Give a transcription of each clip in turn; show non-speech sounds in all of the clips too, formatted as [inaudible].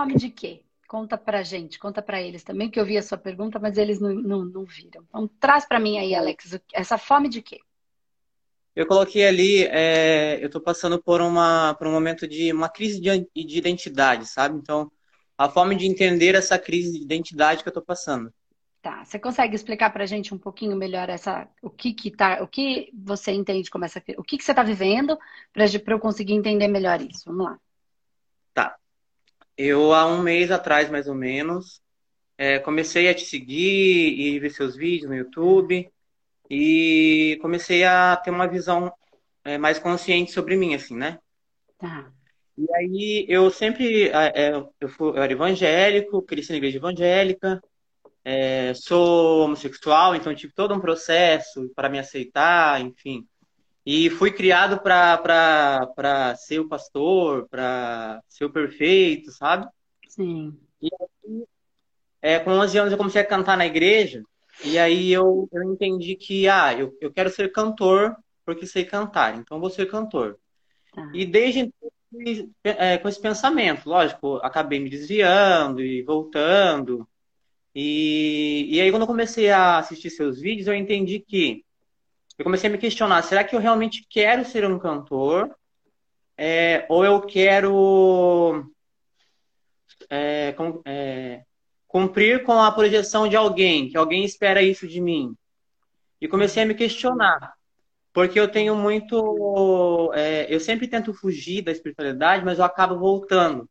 fome de quê? Conta pra gente, conta pra eles também, que eu vi a sua pergunta, mas eles não, não, não viram. Então, traz pra mim aí, Alex, essa fome de quê? Eu coloquei ali, é, eu estou passando por, uma, por um momento de uma crise de, de identidade, sabe? Então, a forma de entender essa crise de identidade que eu estou passando. Tá. Você consegue explicar para a gente um pouquinho melhor essa, o que que tá, o que você entende como essa, o que que você está vivendo para eu conseguir entender melhor isso? Vamos lá. Eu há um mês atrás, mais ou menos, é, comecei a te seguir e ver seus vídeos no YouTube e comecei a ter uma visão é, mais consciente sobre mim, assim, né? Tá. E aí eu sempre é, eu, fui, eu era evangélico, cresci na igreja evangélica, é, sou homossexual, então tive todo um processo para me aceitar, enfim. E fui criado para ser o pastor, para ser o perfeito, sabe? Sim. E aí, é, com 11 anos eu comecei a cantar na igreja, e aí eu, eu entendi que, ah, eu, eu quero ser cantor porque sei cantar, então vou ser cantor. Tá. E desde então, é, com esse pensamento, lógico, acabei me desviando e voltando, e, e aí, quando eu comecei a assistir seus vídeos, eu entendi que eu comecei a me questionar: será que eu realmente quero ser um cantor? É, ou eu quero é, com, é, cumprir com a projeção de alguém, que alguém espera isso de mim? E comecei a me questionar, porque eu tenho muito. É, eu sempre tento fugir da espiritualidade, mas eu acabo voltando.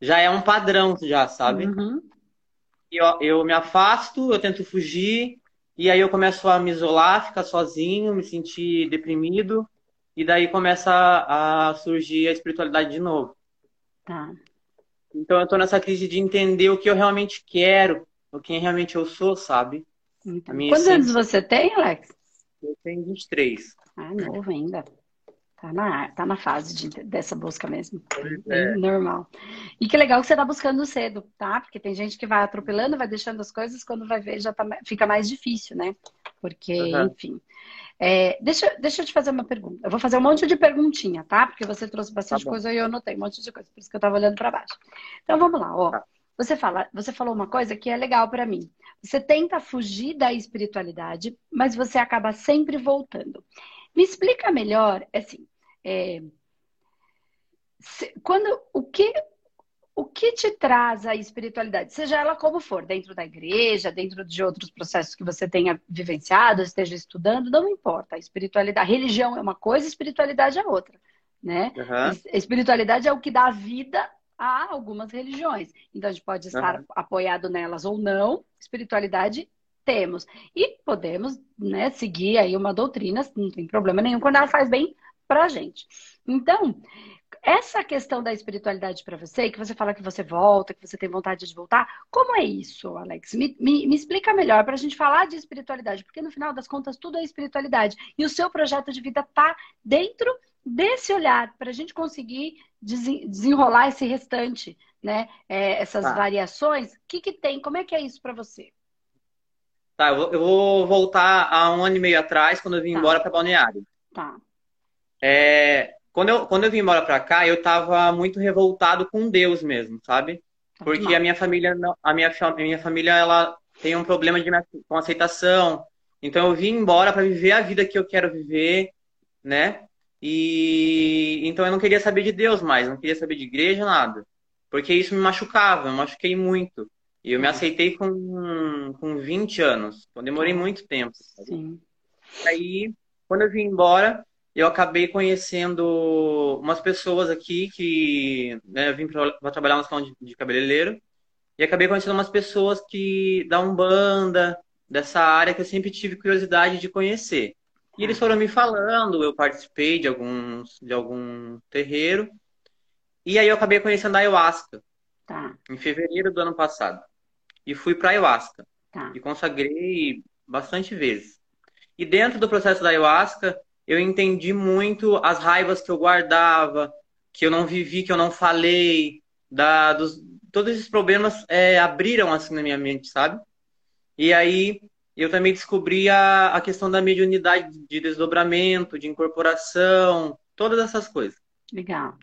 Já é um padrão, já, sabe? Uhum eu, eu me afasto, eu tento fugir, e aí eu começo a me isolar, ficar sozinho, me sentir deprimido, e daí começa a, a surgir a espiritualidade de novo. Tá. Então eu tô nessa crise de entender o que eu realmente quero, o quem realmente eu sou, sabe? Então, quantos essência... anos você tem, Alex? Eu tenho 23. Ah, novo ainda. Tá na, tá na fase de, dessa busca mesmo. É. Normal. E que legal que você tá buscando cedo, tá? Porque tem gente que vai atropelando, vai deixando as coisas, quando vai ver já tá, fica mais difícil, né? Porque, uhum. enfim. É, deixa, deixa eu te fazer uma pergunta. Eu vou fazer um monte de perguntinha, tá? Porque você trouxe bastante tá coisa e eu anotei um monte de coisa, por isso que eu tava olhando para baixo. Então vamos lá, ó. Tá. Você fala, você falou uma coisa que é legal para mim. Você tenta fugir da espiritualidade, mas você acaba sempre voltando. Me explica melhor, assim, é, se, quando o que o que te traz a espiritualidade, seja ela como for, dentro da igreja, dentro de outros processos que você tenha vivenciado, esteja estudando, não importa. A espiritualidade, a religião é uma coisa, a espiritualidade é outra, né? Uhum. Espiritualidade é o que dá vida a algumas religiões. Então a gente pode estar uhum. apoiado nelas ou não. Espiritualidade temos. E podemos né, seguir aí uma doutrina, não tem problema nenhum, quando ela faz bem para a gente. Então, essa questão da espiritualidade para você, que você fala que você volta, que você tem vontade de voltar, como é isso, Alex? Me, me, me explica melhor para a gente falar de espiritualidade, porque no final das contas tudo é espiritualidade. E o seu projeto de vida está dentro desse olhar, para a gente conseguir desenrolar esse restante, né? É, essas tá. variações. O que, que tem? Como é que é isso para você? Tá, eu vou, voltar a um ano e meio atrás, quando eu vim tá. embora para Balneário. Tá. É, quando, eu, quando eu vim embora para cá, eu estava muito revoltado com Deus mesmo, sabe? Tá Porque a minha família, a minha, a minha família, ela tem um problema de, com aceitação. Então eu vim embora para viver a vida que eu quero viver, né? E então eu não queria saber de Deus mais, não queria saber de igreja, nada. Porque isso me machucava, eu machuquei muito. E eu me aceitei com, com 20 anos. Então demorei muito tempo. Sabe? Sim. Aí, quando eu vim embora, eu acabei conhecendo umas pessoas aqui que né, eu vim para trabalhar no salão de, de cabeleireiro. E acabei conhecendo umas pessoas que da Umbanda, dessa área que eu sempre tive curiosidade de conhecer. E eles foram me falando, eu participei de alguns de algum terreiro. E aí eu acabei conhecendo a ayahuasca. Tá. Em fevereiro do ano passado. E fui para ayahuasca. Tá. E consagrei bastante vezes. E dentro do processo da ayahuasca, eu entendi muito as raivas que eu guardava, que eu não vivi, que eu não falei, da, dos, todos esses problemas é, abriram assim na minha mente, sabe? E aí eu também descobri a, a questão da mediunidade de desdobramento, de incorporação, todas essas coisas. Legal.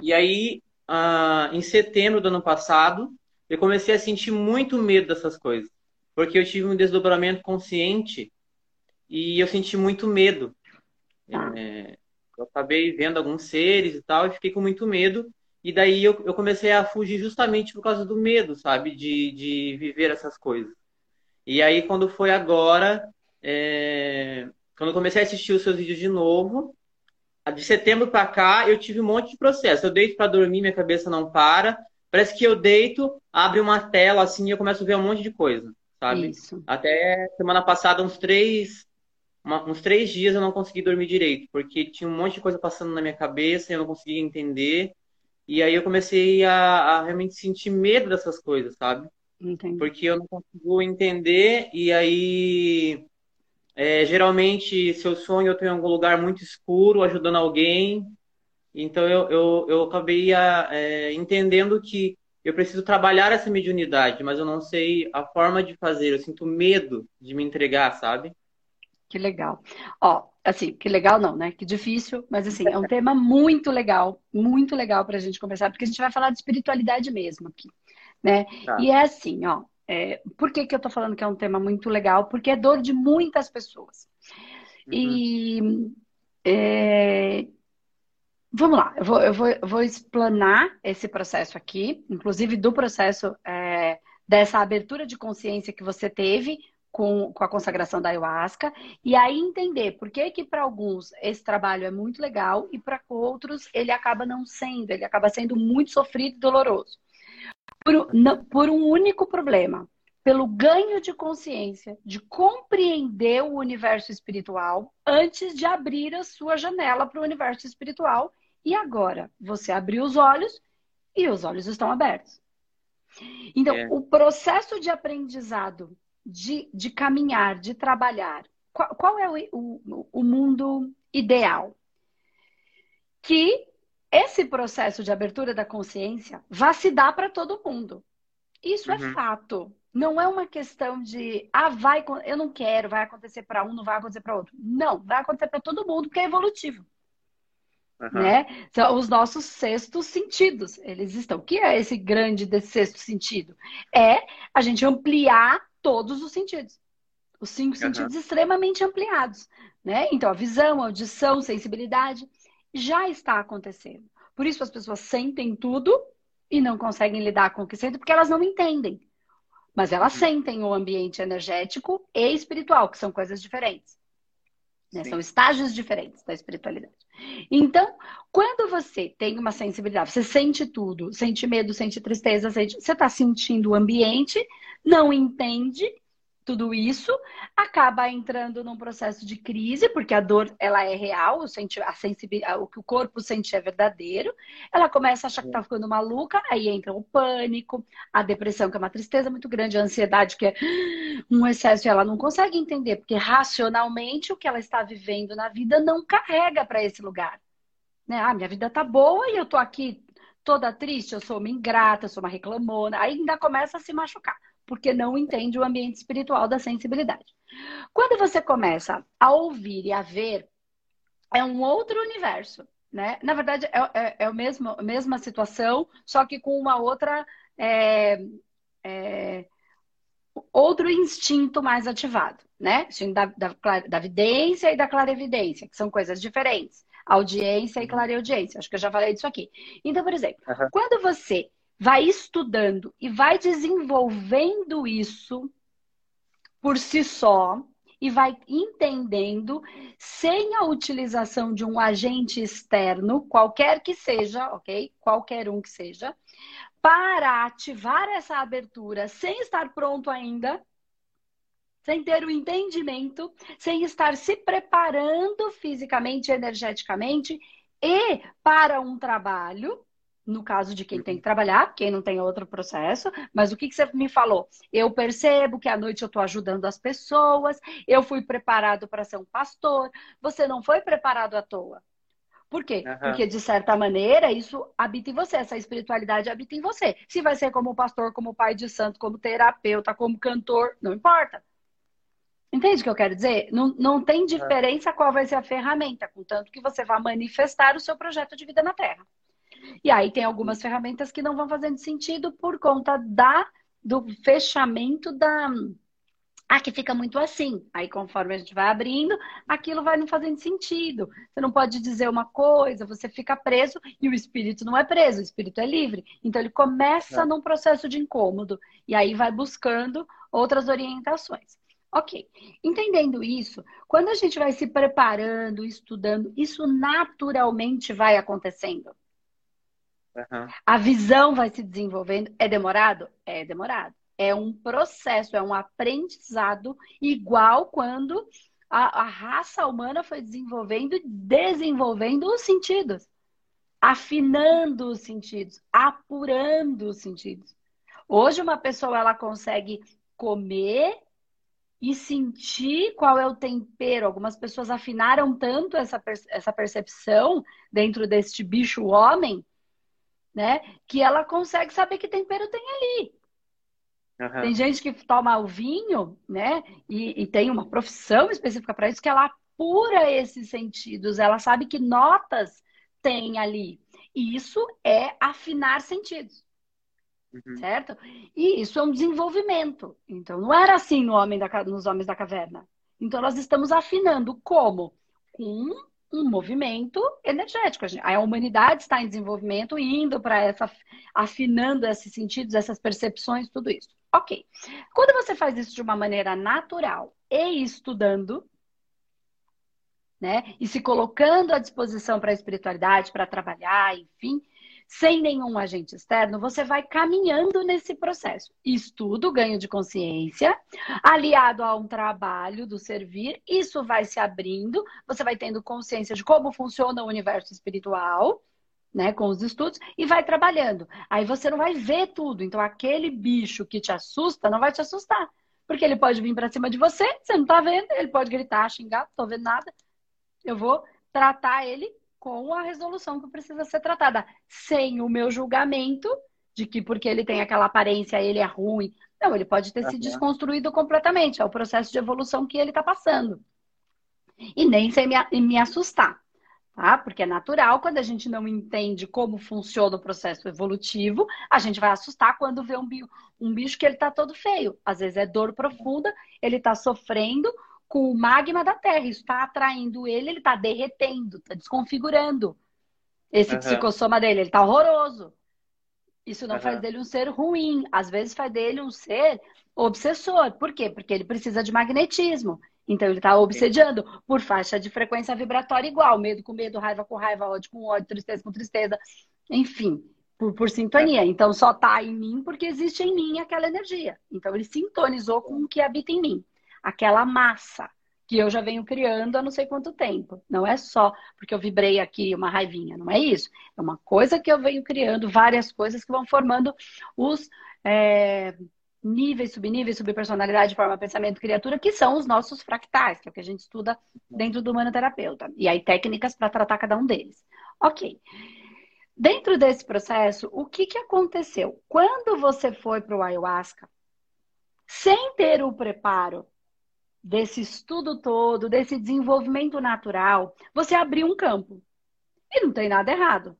E aí, ah, em setembro do ano passado, eu comecei a sentir muito medo dessas coisas. Porque eu tive um desdobramento consciente e eu senti muito medo. Tá. É, eu acabei vendo alguns seres e tal, e fiquei com muito medo. E daí eu, eu comecei a fugir justamente por causa do medo, sabe? De, de viver essas coisas. E aí, quando foi agora, é... quando eu comecei a assistir os seus vídeos de novo, de setembro para cá, eu tive um monte de processo. Eu deito para dormir, minha cabeça não para. Parece que eu deito, abre uma tela assim e eu começo a ver um monte de coisa, sabe? Isso. Até semana passada, uns três, uma, uns três dias eu não consegui dormir direito, porque tinha um monte de coisa passando na minha cabeça e eu não conseguia entender. E aí eu comecei a, a realmente sentir medo dessas coisas, sabe? Entendi. Porque eu não consigo entender e aí é, geralmente se eu sonho eu estou em algum lugar muito escuro ajudando alguém. Então eu, eu, eu acabei é, entendendo que eu preciso trabalhar essa mediunidade, mas eu não sei a forma de fazer. Eu sinto medo de me entregar, sabe? Que legal. Ó, assim, que legal não, né? Que difícil, mas assim, é um tema muito legal, muito legal para a gente conversar, porque a gente vai falar de espiritualidade mesmo aqui, né? Tá. E é assim, ó, é, por que, que eu tô falando que é um tema muito legal? Porque é dor de muitas pessoas. Uhum. E é, vamos lá, eu vou, eu, vou, eu vou explanar esse processo aqui, inclusive do processo é, dessa abertura de consciência que você teve com, com a consagração da ayahuasca e aí entender por que que para alguns esse trabalho é muito legal e para outros ele acaba não sendo, ele acaba sendo muito sofrido e doloroso. Por, não, por um único problema, pelo ganho de consciência, de compreender o universo espiritual antes de abrir a sua janela para o universo espiritual. E agora você abriu os olhos e os olhos estão abertos. Então, é. o processo de aprendizado de, de caminhar, de trabalhar, qual, qual é o, o, o mundo ideal? Que esse processo de abertura da consciência vá se dar para todo mundo. Isso é uhum. é fato. Não é uma questão de, ah, vai, eu não quero, vai acontecer para um, não vai acontecer para outro. Não, vai acontecer para todo mundo, porque é evolutivo. Uhum. Né? São os nossos sextos sentidos, eles estão. O que é esse grande sexto sentido? É a gente ampliar todos os sentidos. Os cinco uhum. sentidos extremamente ampliados, né? Então, a visão, a audição, sensibilidade já está acontecendo. Por isso as pessoas sentem tudo e não conseguem lidar com o que sentem porque elas não entendem. Mas elas uhum. sentem o ambiente energético e espiritual, que são coisas diferentes. Né? São estágios diferentes da espiritualidade. Então, quando você tem uma sensibilidade, você sente tudo, sente medo, sente tristeza, sente... você está sentindo o ambiente, não entende tudo isso, acaba entrando num processo de crise, porque a dor ela é real, a sensibilidade, o que o corpo sente é verdadeiro. Ela começa a achar que está ficando maluca, aí entra o pânico, a depressão, que é uma tristeza muito grande, a ansiedade, que é um excesso, e ela não consegue entender, porque racionalmente o que ela está vivendo na vida não carrega para esse lugar. Né? Ah, minha vida tá boa e eu tô aqui toda triste, eu sou uma ingrata, eu sou uma reclamona, aí ainda começa a se machucar porque não entende o ambiente espiritual da sensibilidade. Quando você começa a ouvir e a ver, é um outro universo, né? Na verdade, é, é, é a, mesmo, mesma situação, só que com uma outra. É, é, outro instinto mais ativado, né? Da, da, da vidência e da clarevidência, que são coisas diferentes. Audiência e clareaudiência. Acho que eu já falei disso aqui. Então, por exemplo, uhum. quando você vai estudando e vai desenvolvendo isso por si só e vai entendendo sem a utilização de um agente externo, qualquer que seja, ok? Qualquer um que seja, para ativar essa abertura sem estar pronto ainda, sem ter o entendimento, sem estar se preparando fisicamente, energeticamente e para um trabalho no caso de quem tem que trabalhar, quem não tem outro processo, mas o que, que você me falou? Eu percebo que à noite eu estou ajudando as pessoas, eu fui preparado para ser um pastor, você não foi preparado à toa. Por quê? Uhum. Porque, de certa maneira, isso habita em você, essa espiritualidade habita em você. Se vai ser como pastor, como pai de santo, como terapeuta, como cantor, não importa. Entende o que eu quero dizer? Não, não tem diferença qual vai ser a ferramenta, contanto que você vá manifestar o seu projeto de vida na Terra. E aí tem algumas ferramentas que não vão fazendo sentido por conta da do fechamento da ah, que fica muito assim. Aí, conforme a gente vai abrindo, aquilo vai não fazendo sentido. Você não pode dizer uma coisa, você fica preso e o espírito não é preso, o espírito é livre. Então, ele começa é. num processo de incômodo e aí vai buscando outras orientações. Ok. Entendendo isso, quando a gente vai se preparando, estudando, isso naturalmente vai acontecendo. Uhum. A visão vai se desenvolvendo. É demorado? É demorado é um processo, é um aprendizado igual quando a, a raça humana foi desenvolvendo, desenvolvendo os sentidos, afinando os sentidos, apurando os sentidos. Hoje uma pessoa ela consegue comer e sentir qual é o tempero. Algumas pessoas afinaram tanto essa, essa percepção dentro deste bicho homem, né? Que ela consegue saber que tempero tem ali. Uhum. Tem gente que toma o vinho, né? E, e tem uma profissão específica para isso que ela apura esses sentidos. Ela sabe que notas tem ali. E isso é afinar sentidos. Uhum. Certo? E isso é um desenvolvimento. Então, não era assim no homem da, nos Homens da Caverna. Então, nós estamos afinando como? Com um movimento energético. A humanidade está em desenvolvimento, indo para essa, afinando esses sentidos, essas percepções, tudo isso. Ok. Quando você faz isso de uma maneira natural e estudando, né, e se colocando à disposição para a espiritualidade, para trabalhar, enfim, sem nenhum agente externo, você vai caminhando nesse processo. Estudo, ganho de consciência, aliado a um trabalho do servir, isso vai se abrindo, você vai tendo consciência de como funciona o universo espiritual, né, com os estudos, e vai trabalhando. Aí você não vai ver tudo. Então, aquele bicho que te assusta não vai te assustar. Porque ele pode vir para cima de você, você não tá vendo, ele pode gritar, xingar, tô vendo nada. Eu vou tratar ele com a resolução que precisa ser tratada, sem o meu julgamento de que porque ele tem aquela aparência ele é ruim. Não, ele pode ter uhum. se desconstruído completamente. É o processo de evolução que ele está passando. E nem sem me, me assustar, tá? Porque é natural, quando a gente não entende como funciona o processo evolutivo, a gente vai assustar quando vê um, um bicho que ele está todo feio. Às vezes é dor profunda, ele está sofrendo, com o magma da Terra. Isso está atraindo ele, ele está derretendo, está desconfigurando esse uhum. psicossoma dele. Ele está horroroso. Isso não uhum. faz dele um ser ruim. Às vezes faz dele um ser obsessor. Por quê? Porque ele precisa de magnetismo. Então ele está obsediando por faixa de frequência vibratória igual. Medo com medo, raiva com raiva, ódio com ódio, tristeza com tristeza. Enfim, por, por sintonia. Então só está em mim porque existe em mim aquela energia. Então ele sintonizou com o que habita em mim aquela massa que eu já venho criando há não sei quanto tempo. Não é só porque eu vibrei aqui uma raivinha, não é isso. É uma coisa que eu venho criando, várias coisas que vão formando os é, níveis, subníveis, subpersonalidade, forma, pensamento, criatura, que são os nossos fractais, que é o que a gente estuda dentro do humanoterapeuta. E aí técnicas para tratar cada um deles. Ok. Dentro desse processo, o que, que aconteceu? Quando você foi para o ayahuasca, sem ter o preparo desse estudo todo, desse desenvolvimento natural, você abriu um campo. E não tem nada errado.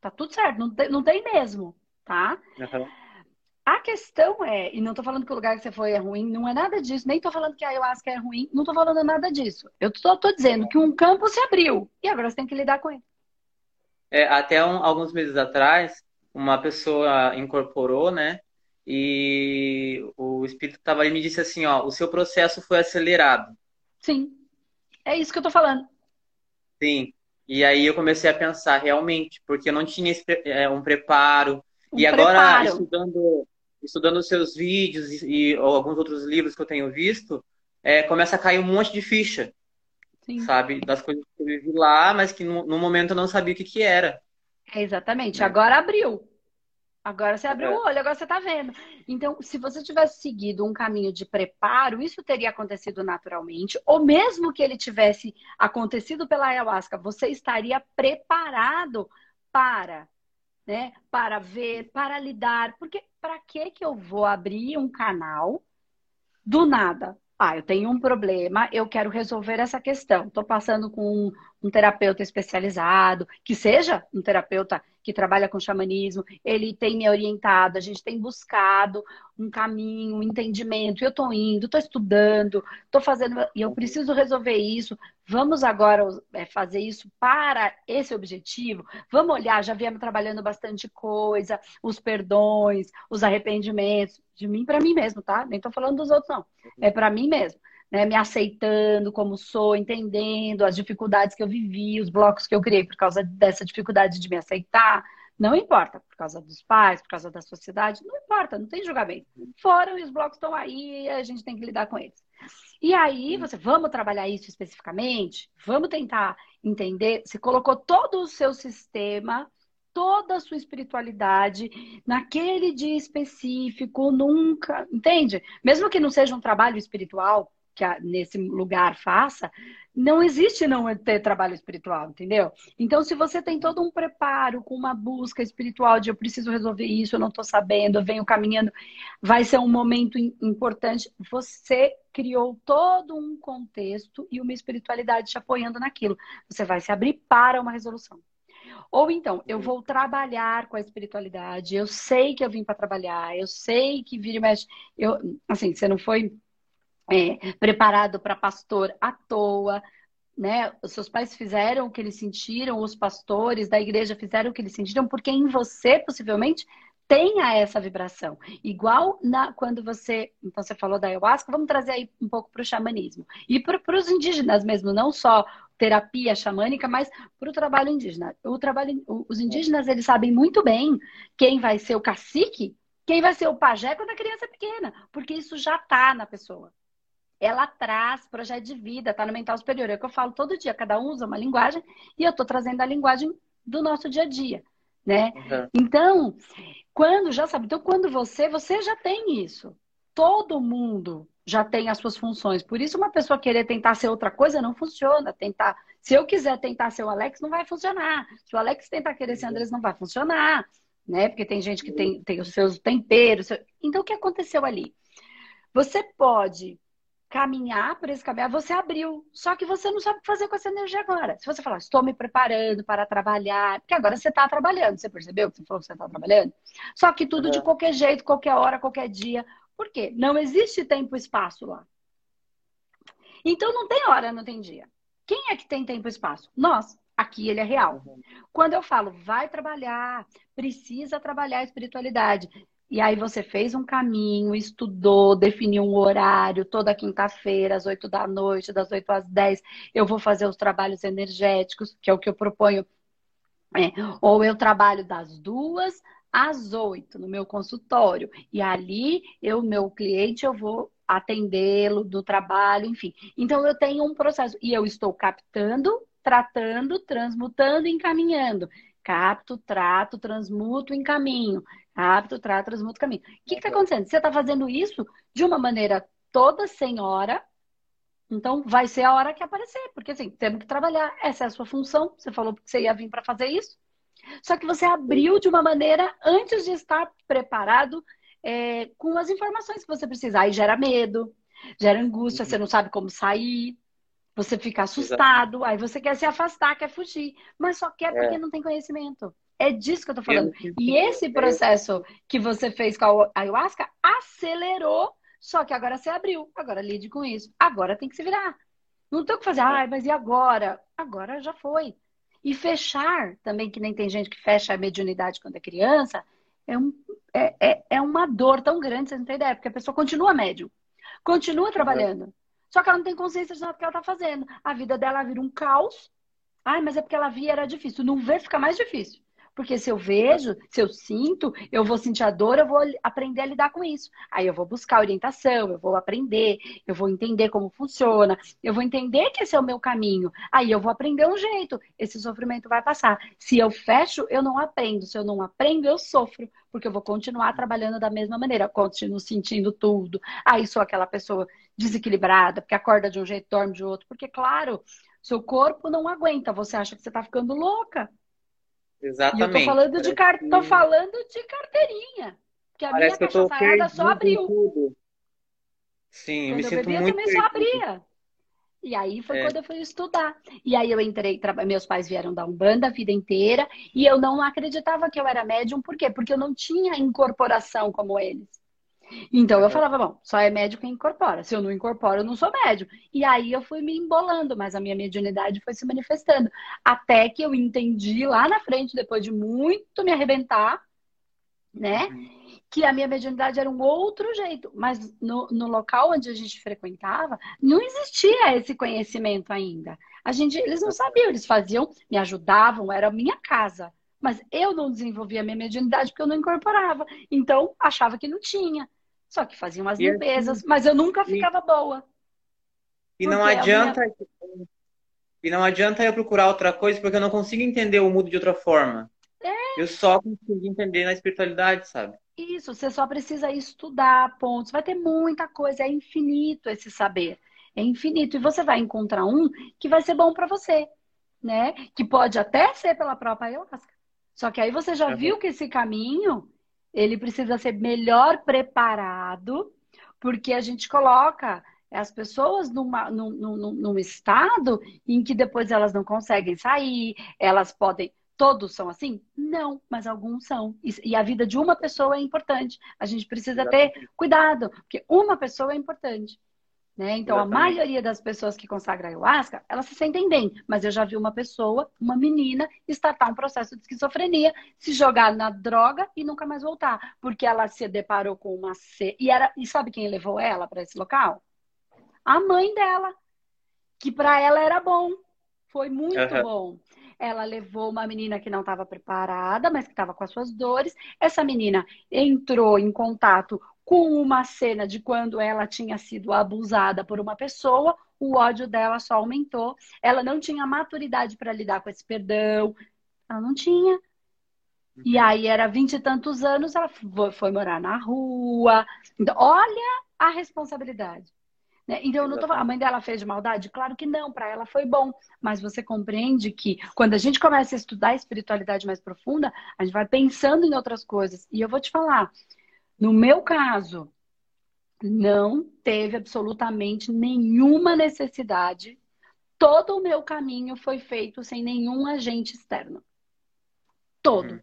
Tá tudo certo, não tem, não tem mesmo, tá? Uhum. A questão é, e não tô falando que o lugar que você foi é ruim, não é nada disso, nem tô falando que a ayahuasca é ruim, não tô falando nada disso. Eu tô, tô dizendo que um campo se abriu e agora você tem que lidar com ele. É, até um, alguns meses atrás, uma pessoa incorporou, né, e o espírito estava ali e me disse assim, ó, o seu processo foi acelerado. Sim. É isso que eu tô falando. Sim. E aí eu comecei a pensar realmente, porque eu não tinha é, um preparo. Um e agora preparo. estudando estudando os seus vídeos e, e alguns outros livros que eu tenho visto, é, começa a cair um monte de ficha. Sim. Sabe? Das coisas que eu vivi lá, mas que no, no momento eu não sabia o que, que era. É exatamente. É. Agora abriu. Agora você abriu é. o olho, agora você está vendo. Então, se você tivesse seguido um caminho de preparo, isso teria acontecido naturalmente, ou mesmo que ele tivesse acontecido pela ayahuasca, você estaria preparado para, né, para ver, para lidar. Porque para que que eu vou abrir um canal do nada? Ah, eu tenho um problema, eu quero resolver essa questão. Estou passando com um, um terapeuta especializado, que seja um terapeuta que trabalha com xamanismo, ele tem me orientado, a gente tem buscado um caminho, um entendimento. Eu estou indo, estou estudando, estou fazendo, e eu preciso resolver isso. Vamos agora é, fazer isso para esse objetivo. Vamos olhar, já viemos trabalhando bastante coisa, os perdões, os arrependimentos, de mim para mim mesmo, tá? Nem estou falando dos outros, não. É para mim mesmo né, me aceitando como sou, entendendo as dificuldades que eu vivi, os blocos que eu criei por causa dessa dificuldade de me aceitar. Não importa, por causa dos pais, por causa da sociedade, não importa, não tem julgamento. Foram e os blocos estão aí e a gente tem que lidar com eles. E aí, você, vamos trabalhar isso especificamente? Vamos tentar entender? Você colocou todo o seu sistema, toda a sua espiritualidade naquele dia específico, nunca, entende? Mesmo que não seja um trabalho espiritual, que a, nesse lugar faça, não existe não ter trabalho espiritual, entendeu? Então, se você tem todo um preparo com uma busca espiritual de eu preciso resolver isso, eu não estou sabendo, eu venho caminhando, vai ser um momento importante. Você criou todo um contexto e uma espiritualidade te apoiando naquilo. Você vai se abrir para uma resolução. Ou então, eu vou trabalhar com a espiritualidade, eu sei que eu vim para trabalhar, eu sei que vira e mexe. Eu, assim, você não foi é, preparado para pastor à toa, né? Os seus pais fizeram o que eles sentiram, os pastores da igreja fizeram o que eles sentiram, porque em você, possivelmente, tenha essa vibração. Igual na, quando você. Então, você falou da ayahuasca, vamos trazer aí um pouco para o xamanismo. E para os indígenas mesmo, não só terapia xamânica, mas para o trabalho indígena. O trabalho, os indígenas, eles sabem muito bem quem vai ser o cacique, quem vai ser o pajé quando a criança é pequena, porque isso já está na pessoa ela traz projeto de vida, tá no mental superior. É o que eu falo todo dia, cada um usa uma linguagem e eu tô trazendo a linguagem do nosso dia a dia, né? Uhum. Então, quando já sabe, então quando você, você já tem isso. Todo mundo já tem as suas funções. Por isso uma pessoa querer tentar ser outra coisa não funciona. Tentar, se eu quiser tentar ser o Alex, não vai funcionar. Se o Alex tentar querer ser Andrés, não vai funcionar, né? Porque tem gente que tem, tem os seus temperos. Então o que aconteceu ali? Você pode caminhar por esse caminho, você abriu. Só que você não sabe o que fazer com essa energia agora. Se você falar, estou me preparando para trabalhar, porque agora você está trabalhando, você percebeu que você falou que você está trabalhando? Só que tudo uhum. de qualquer jeito, qualquer hora, qualquer dia. Por quê? Não existe tempo e espaço lá. Então não tem hora, não tem dia. Quem é que tem tempo e espaço? Nós. Aqui ele é real. Quando eu falo, vai trabalhar, precisa trabalhar a espiritualidade, e aí você fez um caminho, estudou, definiu um horário, toda quinta-feira, às 8 da noite, das 8 às 10, eu vou fazer os trabalhos energéticos, que é o que eu proponho. É, ou eu trabalho das duas às 8 no meu consultório. E ali, eu, meu cliente, eu vou atendê-lo do trabalho, enfim. Então, eu tenho um processo. E eu estou captando, tratando, transmutando e encaminhando. Capto, trato, transmuto, encaminho. Hábito, trato, transmuto, caminho. O que está acontecendo? Você está fazendo isso de uma maneira toda sem hora, então vai ser a hora que aparecer, porque assim, temos que trabalhar. Essa é a sua função. Você falou que você ia vir para fazer isso. Só que você abriu de uma maneira antes de estar preparado é, com as informações que você precisa. Aí gera medo, gera angústia, uhum. você não sabe como sair, você fica assustado, Exato. aí você quer se afastar, quer fugir, mas só quer porque é. não tem conhecimento. É disso que eu tô falando. E esse processo que você fez com a ayahuasca acelerou, só que agora você abriu. Agora lide com isso. Agora tem que se virar. Não tem o que fazer, ah, mas e agora? Agora já foi. E fechar também, que nem tem gente que fecha a mediunidade quando é criança, é, um, é, é, é uma dor tão grande, você não tem ideia, porque a pessoa continua médium, continua trabalhando. Só que ela não tem consciência de nada que ela está fazendo. A vida dela vira um caos. Ai, mas é porque ela via era difícil. Não vê, fica mais difícil. Porque se eu vejo, se eu sinto, eu vou sentir a dor, eu vou aprender a lidar com isso. Aí eu vou buscar orientação, eu vou aprender, eu vou entender como funciona, eu vou entender que esse é o meu caminho. Aí eu vou aprender um jeito, esse sofrimento vai passar. Se eu fecho, eu não aprendo. Se eu não aprendo, eu sofro, porque eu vou continuar trabalhando da mesma maneira, continuo sentindo tudo. Aí sou aquela pessoa desequilibrada, porque acorda de um jeito, dorme de outro, porque claro, seu corpo não aguenta, você acha que você está ficando louca. Exatamente. E eu tô falando de, car... tô falando de carteirinha. Que a Parece minha caixa só abriu. Tudo. Sim, eu me sinto muito. Eu também só abria. E aí foi é. quando eu fui estudar. E aí eu entrei, meus pais vieram da Umbanda a vida inteira, e eu não acreditava que eu era médium, por quê? Porque eu não tinha incorporação como eles. Então eu falava, bom, só é médium quem incorpora. Se eu não incorporo, eu não sou médium. E aí eu fui me embolando, mas a minha mediunidade foi se manifestando. Até que eu entendi lá na frente, depois de muito me arrebentar, né? Uhum que a minha mediunidade era um outro jeito, mas no, no local onde a gente frequentava, não existia esse conhecimento ainda. A gente, eles não sabiam, eles faziam, me ajudavam, era a minha casa. Mas eu não desenvolvia a minha mediunidade porque eu não incorporava. Então, achava que não tinha. Só que faziam as limpezas, assim, mas eu nunca ficava e, boa. E não adianta. Minha... E não adianta eu procurar outra coisa porque eu não consigo entender o mundo de outra forma. É. Eu só consigo entender na espiritualidade, sabe? Isso, você só precisa estudar pontos. Vai ter muita coisa, é infinito esse saber. É infinito. E você vai encontrar um que vai ser bom para você, né? Que pode até ser pela própria ayahuasca. Só que aí você já viu que esse caminho, ele precisa ser melhor preparado, porque a gente coloca as pessoas numa, num, num, num estado em que depois elas não conseguem sair, elas podem Todos são assim? Não, mas alguns são. E a vida de uma pessoa é importante. A gente precisa ter cuidado, porque uma pessoa é importante. Né? Então, Exatamente. a maioria das pessoas que consagram ayahuasca, elas se sentem bem. Mas eu já vi uma pessoa, uma menina, startar um processo de esquizofrenia, se jogar na droga e nunca mais voltar. Porque ela se deparou com uma C. E, era... e sabe quem levou ela para esse local? A mãe dela. Que para ela era bom. Foi muito uhum. bom. Ela levou uma menina que não estava preparada, mas que estava com as suas dores. Essa menina entrou em contato com uma cena de quando ela tinha sido abusada por uma pessoa, o ódio dela só aumentou. Ela não tinha maturidade para lidar com esse perdão. Ela não tinha. E uhum. aí era vinte e tantos anos, ela foi morar na rua. Então, olha a responsabilidade. Né? Então, eu não tô falando, a mãe dela fez de maldade? Claro que não, para ela foi bom. Mas você compreende que quando a gente começa a estudar a espiritualidade mais profunda, a gente vai pensando em outras coisas. E eu vou te falar, no meu caso, não teve absolutamente nenhuma necessidade. Todo o meu caminho foi feito sem nenhum agente externo. Todo. Uhum.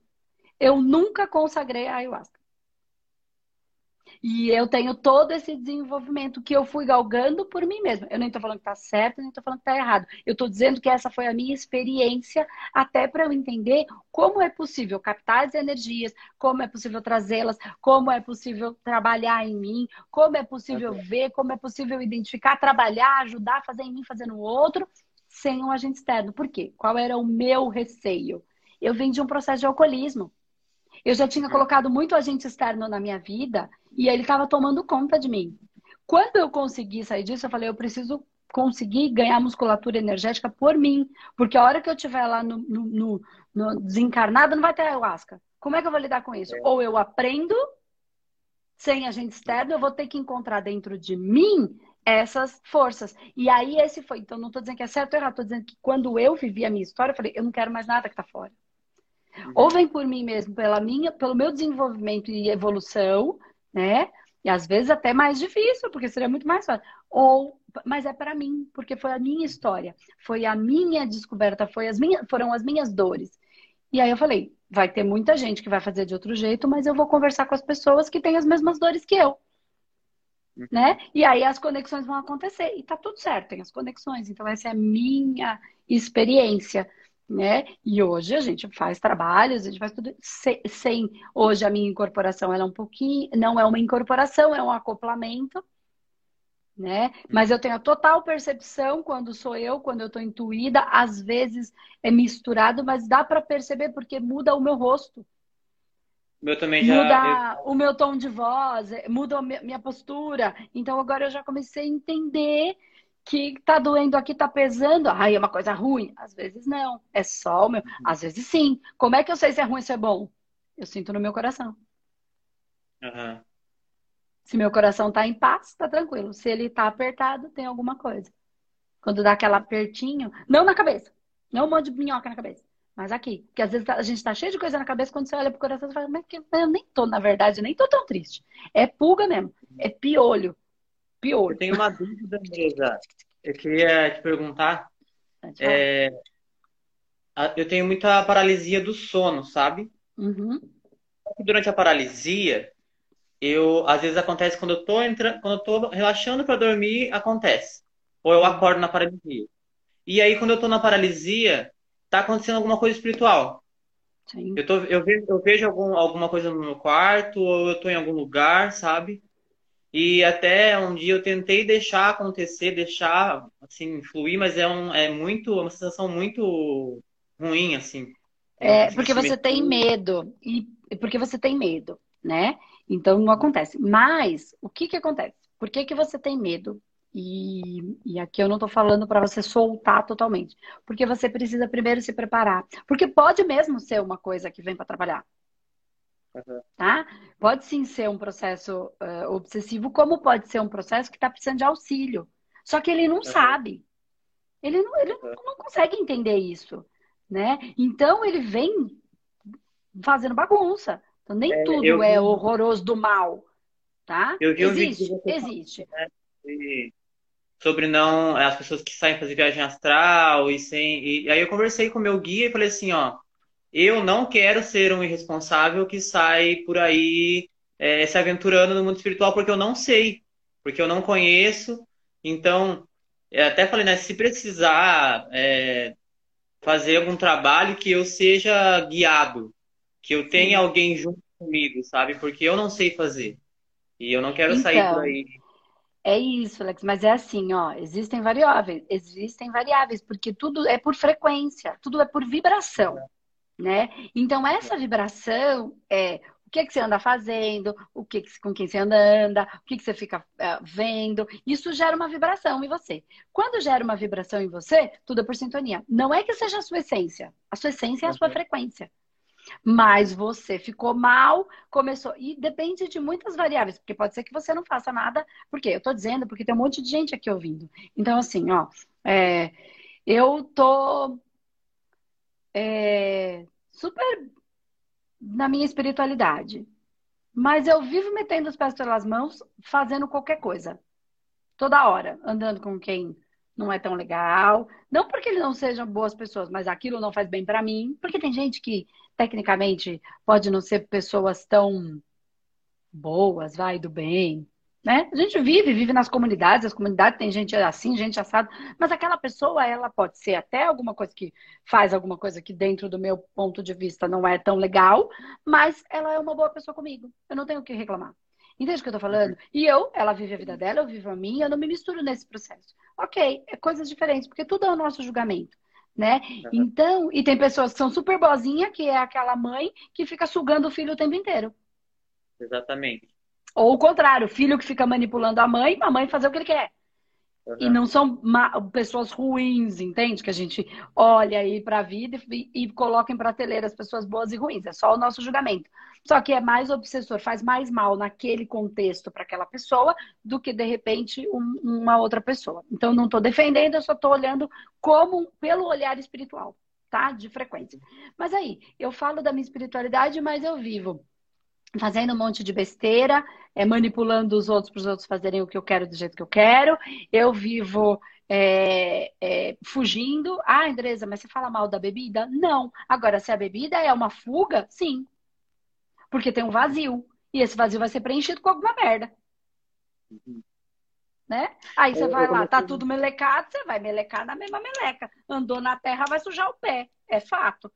Eu nunca consagrei a ayahuasca. E eu tenho todo esse desenvolvimento que eu fui galgando por mim mesma. Eu nem estou falando que está certo, nem estou falando que está errado. Eu estou dizendo que essa foi a minha experiência até para eu entender como é possível captar as energias, como é possível trazê-las, como é possível trabalhar em mim, como é possível ver, como é possível identificar, trabalhar, ajudar, fazer em mim, fazer no outro, sem um agente externo. Por quê? Qual era o meu receio? Eu vim de um processo de alcoolismo. Eu já tinha colocado muito agente externo na minha vida e ele estava tomando conta de mim. Quando eu consegui sair disso, eu falei, eu preciso conseguir ganhar musculatura energética por mim. Porque a hora que eu estiver lá no, no, no, no, desencarnado, não vai ter ayahuasca. Como é que eu vou lidar com isso? É. Ou eu aprendo sem agente externo, eu vou ter que encontrar dentro de mim essas forças. E aí esse foi. Então, não estou dizendo que é certo ou errado, estou dizendo que quando eu vivi a minha história, eu falei, eu não quero mais nada que está fora. Uhum. Ou vem por mim mesmo, pela minha, pelo meu desenvolvimento e evolução, né? E às vezes até mais difícil, porque seria muito mais fácil. Ou, mas é para mim, porque foi a minha história, foi a minha descoberta, foi as minhas, foram as minhas dores. E aí eu falei, vai ter muita gente que vai fazer de outro jeito, mas eu vou conversar com as pessoas que têm as mesmas dores que eu. Uhum. Né? E aí as conexões vão acontecer. E tá tudo certo, tem as conexões. Então, essa é a minha experiência né? E hoje a gente faz trabalhos, a gente faz tudo sem, sem, hoje a minha incorporação ela é um pouquinho, não é uma incorporação, é um acoplamento, né? Mas eu tenho a total percepção quando sou eu, quando eu estou intuída, às vezes é misturado, mas dá para perceber porque muda o meu rosto. Meu também já. Muda eu... o meu tom de voz, muda a minha postura. Então agora eu já comecei a entender que tá doendo aqui, tá pesando. Ai, é uma coisa ruim. Às vezes não. É só o meu. Uhum. Às vezes sim. Como é que eu sei se é ruim ou se é bom? Eu sinto no meu coração. Uhum. Se meu coração tá em paz, tá tranquilo. Se ele tá apertado, tem alguma coisa. Quando dá aquele apertinho, não na cabeça. Não um monte de minhoca na cabeça. Mas aqui. Porque às vezes a gente tá cheio de coisa na cabeça, quando você olha pro coração, você fala, mas eu nem tô, na verdade, nem tô tão triste. É pulga mesmo. É piolho. Piolho. Tem uma dúvida, Andresa. Eu queria te perguntar. É, eu tenho muita paralisia do sono, sabe? Uhum. Durante a paralisia, eu às vezes acontece quando eu tô entrando, quando eu tô relaxando para dormir, acontece. Ou eu acordo na paralisia. E aí quando eu tô na paralisia, tá acontecendo alguma coisa espiritual. Sim. Eu, tô, eu vejo, eu vejo algum, alguma coisa no meu quarto, ou eu tô em algum lugar, sabe? E até um dia eu tentei deixar acontecer, deixar assim fluir, mas é um é muito uma sensação muito ruim assim. É, porque você tem medo e porque você tem medo, né? Então não acontece. Mas o que que acontece? Por que que você tem medo? E, e aqui eu não estou falando para você soltar totalmente, porque você precisa primeiro se preparar, porque pode mesmo ser uma coisa que vem para trabalhar. Uhum. Tá? Pode sim ser um processo uh, obsessivo, como pode ser um processo que está precisando de auxílio. Só que ele não uhum. sabe. Ele, não, ele uhum. não consegue entender isso. Né? Então ele vem fazendo bagunça. Então nem é, tudo é horroroso do mal. Tá? Eu vi existe, um vídeo existe. Né? sobre não as pessoas que saem fazer viagem astral e sem e aí eu conversei com o meu guia e falei assim ó eu não quero ser um irresponsável que sai por aí é, se aventurando no mundo espiritual porque eu não sei porque eu não conheço. Então até falei né se precisar é, fazer algum trabalho que eu seja guiado que eu tenha Sim. alguém junto comigo sabe? Porque eu não sei fazer. E eu não quero então... sair por aí. é isso, Alex, mas é assim, ó, existem variáveis, existem variáveis, porque tudo é por frequência, tudo é por vibração, né? Então, essa vibração é o que, que você anda fazendo, o que, que com quem você anda, o que, que você fica uh, vendo. Isso gera uma vibração em você. Quando gera uma vibração em você, tudo é por sintonia. Não é que seja a sua essência. A sua essência é a sua frequência. Mas você ficou mal, começou. E depende de muitas variáveis, porque pode ser que você não faça nada. Porque eu tô dizendo, porque tem um monte de gente aqui ouvindo. Então, assim, ó, é, eu tô é, super na minha espiritualidade. Mas eu vivo metendo os pés pelas mãos, fazendo qualquer coisa. Toda hora, andando com quem não é tão legal. Não porque eles não sejam boas pessoas, mas aquilo não faz bem para mim. Porque tem gente que, tecnicamente, pode não ser pessoas tão boas, vai, do bem. Né? A gente vive, vive nas comunidades, as comunidades tem gente assim, gente assada, mas aquela pessoa, ela pode ser até alguma coisa que faz alguma coisa que dentro do meu ponto de vista não é tão legal, mas ela é uma boa pessoa comigo. Eu não tenho o que reclamar. Entende o que eu tô falando? E eu, ela vive a vida dela, eu vivo a minha, eu não me misturo nesse processo. Ok, é coisas diferentes, porque tudo é o nosso julgamento. Né? Então, e tem pessoas que são super boazinha, que é aquela mãe que fica sugando o filho o tempo inteiro. Exatamente. Ou o contrário, o filho que fica manipulando a mãe, a mãe fazer o que ele quer. Uhum. E não são pessoas ruins, entende? Que a gente olha aí para a vida e, e coloca em prateleira as pessoas boas e ruins. É só o nosso julgamento. Só que é mais obsessor, faz mais mal naquele contexto para aquela pessoa do que, de repente, um, uma outra pessoa. Então, não estou defendendo, eu só estou olhando como pelo olhar espiritual, tá? De frequência. Mas aí, eu falo da minha espiritualidade, mas eu vivo fazendo um monte de besteira, é, manipulando os outros para os outros fazerem o que eu quero do jeito que eu quero. Eu vivo é, é, fugindo. Ah, Andresa, mas você fala mal da bebida? Não. Agora, se a bebida é uma fuga, sim. Porque tem um vazio. E esse vazio vai ser preenchido com alguma merda. Uhum. Né? Aí você vai lá, tá tudo melecado, você vai melecar na mesma meleca. Andou na terra, vai sujar o pé. É fato.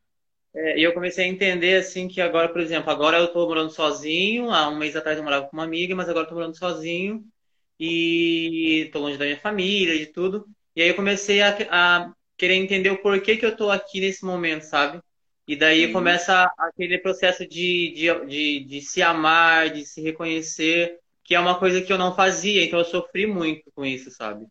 É, e eu comecei a entender assim que agora, por exemplo, agora eu tô morando sozinho. Há um mês atrás eu morava com uma amiga, mas agora eu tô morando sozinho e tô longe da minha família, de tudo. E aí eu comecei a, a querer entender o porquê que eu tô aqui nesse momento, sabe? E daí uhum. começa aquele processo de, de, de, de se amar, de se reconhecer, que é uma coisa que eu não fazia, então eu sofri muito com isso, sabe?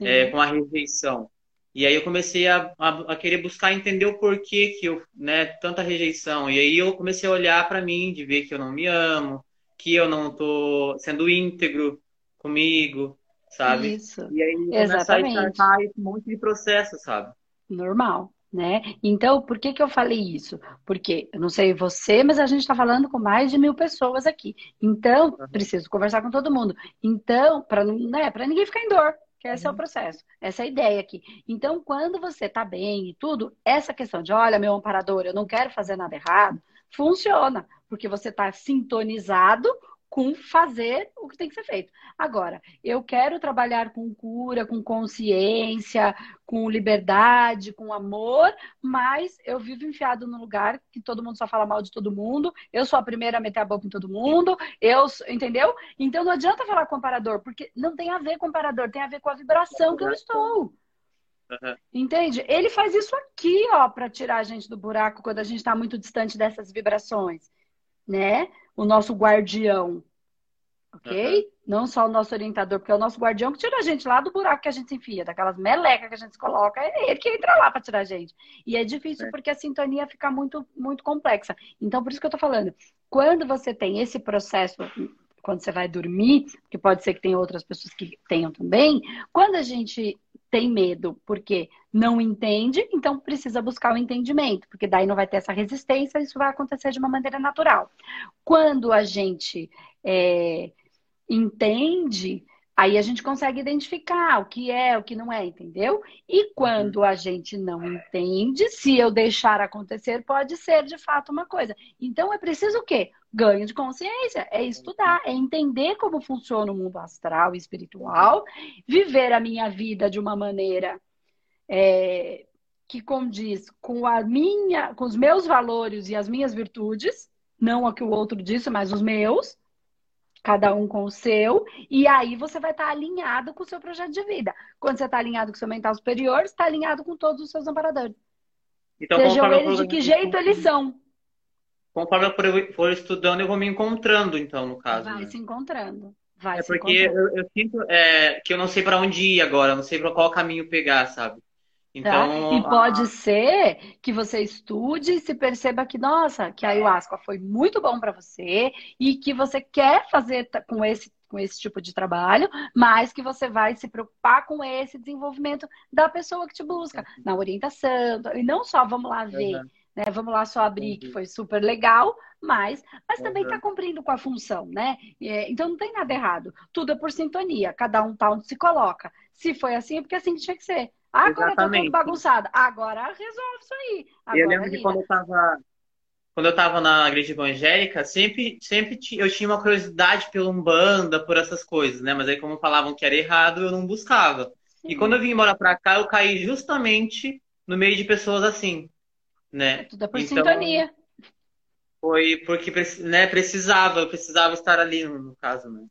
É, com a rejeição. E aí eu comecei a, a, a, querer buscar entender o porquê que eu, né, tanta rejeição. E aí eu comecei a olhar para mim, de ver que eu não me amo, que eu não tô sendo íntegro comigo, sabe? Isso. E aí Exatamente. começa a esse monte de processo, sabe? Normal. Né? Então, por que, que eu falei isso? Porque, eu não sei você, mas a gente está falando com mais de mil pessoas aqui. Então, preciso conversar com todo mundo. Então, para né, ninguém ficar em dor, esse uhum. é o processo, essa é a ideia aqui. Então, quando você tá bem e tudo, essa questão de, olha, meu amparador, eu não quero fazer nada errado, funciona, porque você está sintonizado com fazer o que tem que ser feito. Agora, eu quero trabalhar com cura, com consciência, com liberdade, com amor, mas eu vivo enfiado num lugar que todo mundo só fala mal de todo mundo, eu sou a primeira a meter a boca em todo mundo, eu, entendeu? Então não adianta falar comparador, porque não tem a ver com comparador, tem a ver com a vibração que eu estou. Uhum. Entende? Ele faz isso aqui, ó, para tirar a gente do buraco quando a gente está muito distante dessas vibrações, né? O nosso guardião. Ok? Uhum. Não só o nosso orientador, porque é o nosso guardião que tira a gente lá do buraco que a gente se enfia, daquelas melecas que a gente coloca, é ele que entra lá para tirar a gente. E é difícil é. porque a sintonia fica muito, muito complexa. Então, por isso que eu tô falando, quando você tem esse processo quando você vai dormir, que pode ser que tenha outras pessoas que tenham também, quando a gente tem medo porque não entende, então precisa buscar o entendimento, porque daí não vai ter essa resistência, isso vai acontecer de uma maneira natural. Quando a gente é, entende, aí a gente consegue identificar o que é, o que não é, entendeu? E quando a gente não entende, se eu deixar acontecer, pode ser de fato uma coisa. Então é preciso o quê? Ganho de consciência, é estudar, é entender como funciona o mundo astral e espiritual, viver a minha vida de uma maneira é, que condiz com a minha, com os meus valores e as minhas virtudes, não a que o outro disse, mas os meus, cada um com o seu, e aí você vai estar alinhado com o seu projeto de vida. Quando você está alinhado com o seu mental superior, está alinhado com todos os seus amparadores. Então, Sejam eles de que jeito eles são conforme eu for estudando, eu vou me encontrando, então, no caso. Vai né? se encontrando. Vai é porque eu, eu, sinto é, que eu não sei para onde ir agora, não sei para qual caminho pegar, sabe? Então, tá? E pode a... ser que você estude e se perceba que, nossa, que a ayahuasca foi muito bom para você e que você quer fazer com esse, com esse tipo de trabalho, mas que você vai se preocupar com esse desenvolvimento da pessoa que te busca, na orientação, e não só vamos lá ver. Uhum né? Vamos lá só abrir, que foi super legal, mas, mas também está cumprindo com a função, né? É, então não tem nada errado. Tudo é por sintonia, cada um tá onde se coloca. Se foi assim, é porque assim que tinha que ser. Agora Exatamente. eu tô todo bagunçado. Agora resolve isso aí. Agora, eu lembro que quando eu tava. Quando eu estava na igreja evangélica, sempre, sempre eu tinha uma curiosidade pela Umbanda, por essas coisas, né? Mas aí, como falavam que era errado, eu não buscava. Sim. E quando eu vim embora para cá, eu caí justamente no meio de pessoas assim né? É tudo é por então, sintonia. Foi porque né, precisava, eu precisava estar ali, no caso, né?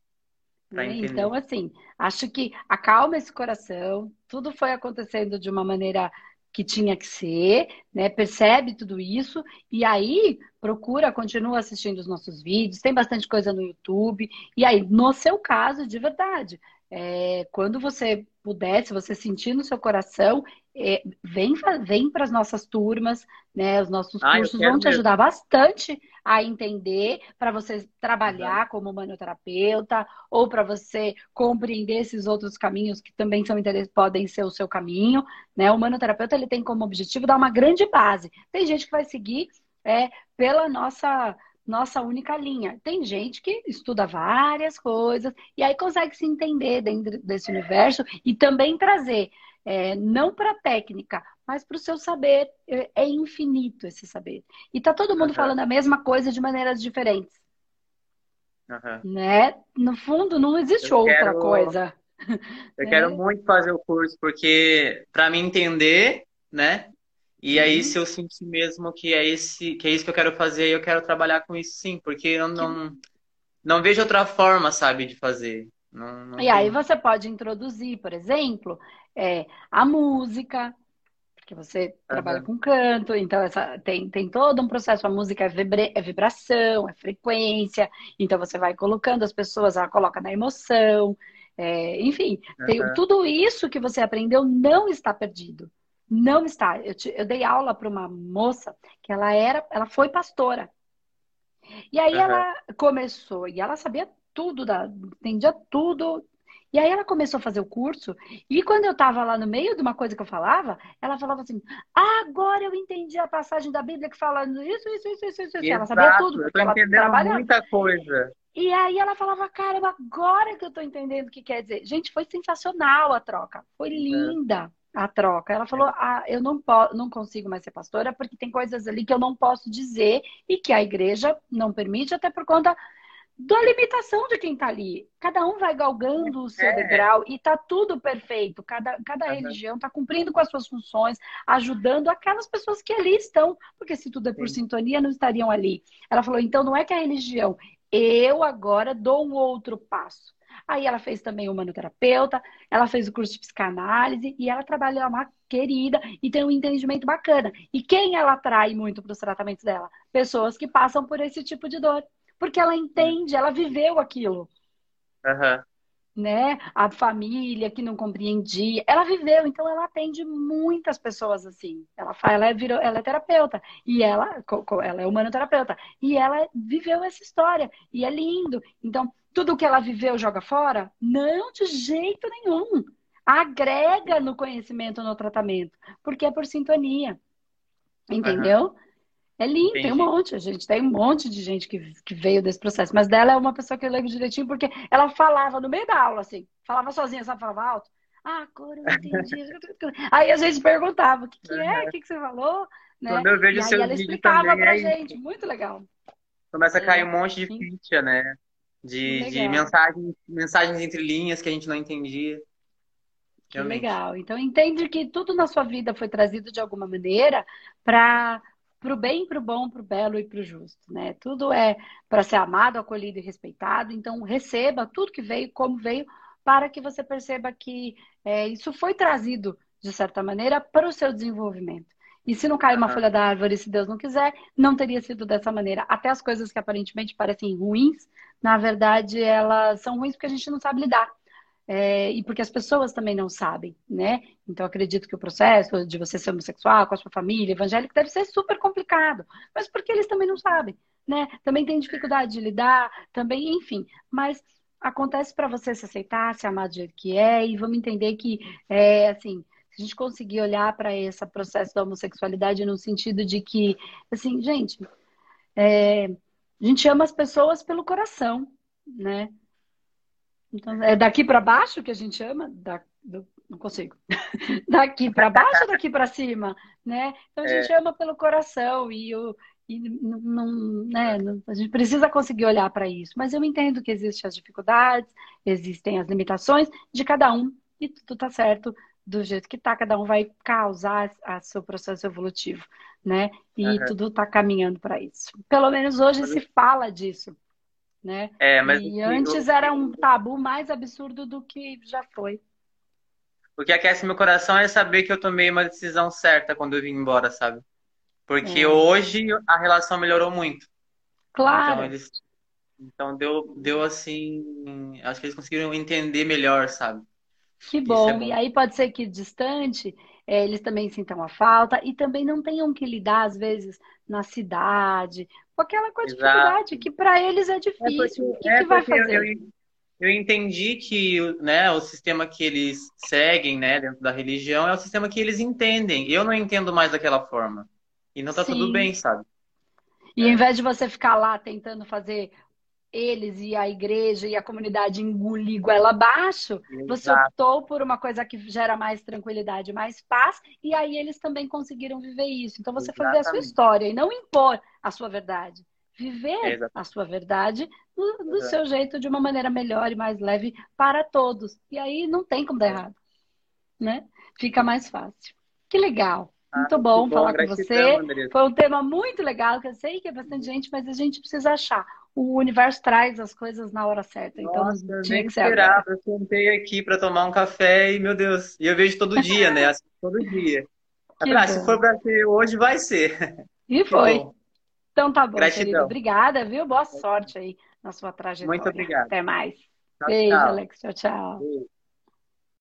Então, assim, acho que acalma esse coração, tudo foi acontecendo de uma maneira que tinha que ser, né? Percebe tudo isso e aí procura, continua assistindo os nossos vídeos, tem bastante coisa no YouTube. E aí, no seu caso, de verdade, é, quando você puder, se você sentir no seu coração, é, vem, vem para as nossas turmas, né? Os nossos ah, cursos vão te ajudar bastante a entender, para você trabalhar como manoterapeuta, ou para você compreender esses outros caminhos que também são podem ser o seu caminho, né? O manoterapeuta ele tem como objetivo dar uma grande base. Tem gente que vai seguir é, pela nossa nossa única linha. Tem gente que estuda várias coisas e aí consegue se entender dentro desse universo e também trazer é, não para a técnica, mas para o seu saber. É, é infinito esse saber. E tá todo mundo uhum. falando a mesma coisa de maneiras diferentes. Uhum. Né? No fundo, não existe eu outra quero... coisa. Eu [laughs] é. quero muito fazer o curso, porque para me entender, né? E aí, se eu sentir mesmo que é, esse, que é isso que eu quero fazer, eu quero trabalhar com isso sim, porque eu não, não vejo outra forma, sabe, de fazer. Não, não e tem... aí você pode introduzir, por exemplo, é, a música, porque você uhum. trabalha com canto, então essa, tem, tem todo um processo. A música é, vibra, é vibração, é frequência, então você vai colocando as pessoas, ela coloca na emoção, é, enfim, uhum. tem, tudo isso que você aprendeu não está perdido. Não está. Eu, te, eu dei aula para uma moça que ela era, ela foi pastora. E aí uhum. ela começou, e ela sabia tudo, da, entendia tudo. E aí ela começou a fazer o curso, e quando eu estava lá no meio de uma coisa que eu falava, ela falava assim: agora eu entendi a passagem da Bíblia que fala isso, isso, isso, isso, isso. Ela sabia tudo. Eu tô entendendo muita coisa. E aí ela falava, cara, agora que eu tô entendendo o que quer dizer. Gente, foi sensacional a troca. Foi linda a troca. Ela falou: ah, eu não, não consigo mais ser pastora porque tem coisas ali que eu não posso dizer e que a igreja não permite, até por conta da limitação de quem está ali. Cada um vai galgando o seu é. degrau e tá tudo perfeito. Cada, cada uhum. religião está cumprindo com as suas funções, ajudando aquelas pessoas que ali estão, porque se tudo é por Sim. sintonia, não estariam ali. Ela falou: então não é que a religião, eu agora dou um outro passo. Aí ela fez também o manoterapeuta, ela fez o curso de psicanálise e ela trabalha é uma querida e tem um entendimento bacana. E quem ela atrai muito para os tratamentos dela? Pessoas que passam por esse tipo de dor. Porque ela entende, ela viveu aquilo. Uhum. Né? A família que não compreendia. Ela viveu, então ela atende muitas pessoas assim. Ela, ela, é, virou, ela é terapeuta e ela, ela é humanoterapeuta. E ela viveu essa história. E é lindo. Então, tudo que ela viveu joga fora? Não, de jeito nenhum. Agrega no conhecimento, no tratamento, porque é por sintonia. Entendeu? Uhum. É lindo, tem um monte, a gente tem um monte de gente que, que veio desse processo, mas dela é uma pessoa que eu lembro direitinho, porque ela falava no meio da aula, assim, falava sozinha, sabe, falava alto. Ah, agora eu entendi. [laughs] Aí a gente perguntava, o que, que é? O que, que você falou? Né? Quando eu vejo e seu aí ela explicava também, pra aí... gente, muito legal. Começa a cair é, um monte de ficha, né? De, de mensagens, mensagens entre linhas que a gente não entendia. Que Realmente. legal. Então entende que tudo na sua vida foi trazido de alguma maneira para o bem, para o bom, para o belo e para o justo, né? Tudo é para ser amado, acolhido e respeitado. Então receba tudo que veio, como veio, para que você perceba que é, isso foi trazido de certa maneira para o seu desenvolvimento. E se não cai uma folha da árvore, se Deus não quiser, não teria sido dessa maneira. Até as coisas que aparentemente parecem ruins, na verdade, elas são ruins porque a gente não sabe lidar. É, e porque as pessoas também não sabem, né? Então, acredito que o processo de você ser homossexual com a sua família evangélica deve ser super complicado, mas porque eles também não sabem, né? Também tem dificuldade de lidar, também, enfim. Mas acontece para você se aceitar, se amar do jeito que é, e vamos entender que, é, assim, se a gente conseguir olhar para esse processo da homossexualidade no sentido de que, assim, gente, é, a gente ama as pessoas pelo coração, né? Então, é daqui para baixo que a gente ama? Da, do, não consigo. [laughs] daqui para baixo ou daqui para cima? Né? Então a gente é. ama pelo coração e, o, e não, né, não, a gente precisa conseguir olhar para isso. Mas eu entendo que existem as dificuldades, existem as limitações de cada um e tudo está certo do jeito que tá, cada um vai causar a seu processo evolutivo, né? E uhum. tudo está caminhando para isso. Pelo menos hoje se fala disso, né? É, mas e antes eu... era um tabu mais absurdo do que já foi. O que aquece meu coração é saber que eu tomei uma decisão certa quando eu vim embora, sabe? Porque é. hoje a relação melhorou muito. Claro. Então, eles... então deu, deu assim. Acho que eles conseguiram entender melhor, sabe? Que bom. É bom. E aí pode ser que distante é, eles também sintam a falta e também não tenham que lidar, às vezes, na cidade, com aquela coisa de dificuldade que para eles é, é difícil. É porque, o que, é que vai fazer? Eu, eu, entendi que né, o sistema que eles seguem né, dentro da religião é o sistema que eles entendem. Eu não entendo mais daquela forma. E não tá Sim. tudo bem, sabe? E ao invés de você ficar lá tentando fazer eles e a igreja e a comunidade engolir goela abaixo, você optou por uma coisa que gera mais tranquilidade, mais paz, e aí eles também conseguiram viver isso. Então você Exatamente. foi ver a sua história e não impor a sua verdade. Viver a sua verdade do, do seu jeito, de uma maneira melhor e mais leve para todos. E aí não tem como dar errado. Né? Fica mais fácil. Que legal. Ah, muito bom, bom falar com você. Foi um tema muito legal, que eu sei que é bastante gente, mas a gente precisa achar o universo traz as coisas na hora certa. Então, Nossa, eu nem esperava. Eu sentei aqui para tomar um café e, meu Deus, e eu vejo todo dia, né? Assim, todo dia. [laughs] Ah, se for para ser hoje, vai ser. [laughs] E foi. Então tá bom, Gratidão. querido. Obrigada, viu? Boa sorte aí na sua trajetória. Muito obrigado. Até mais. Tchau, Beijo, tchau. Alex. Tchau, tchau. Beijo.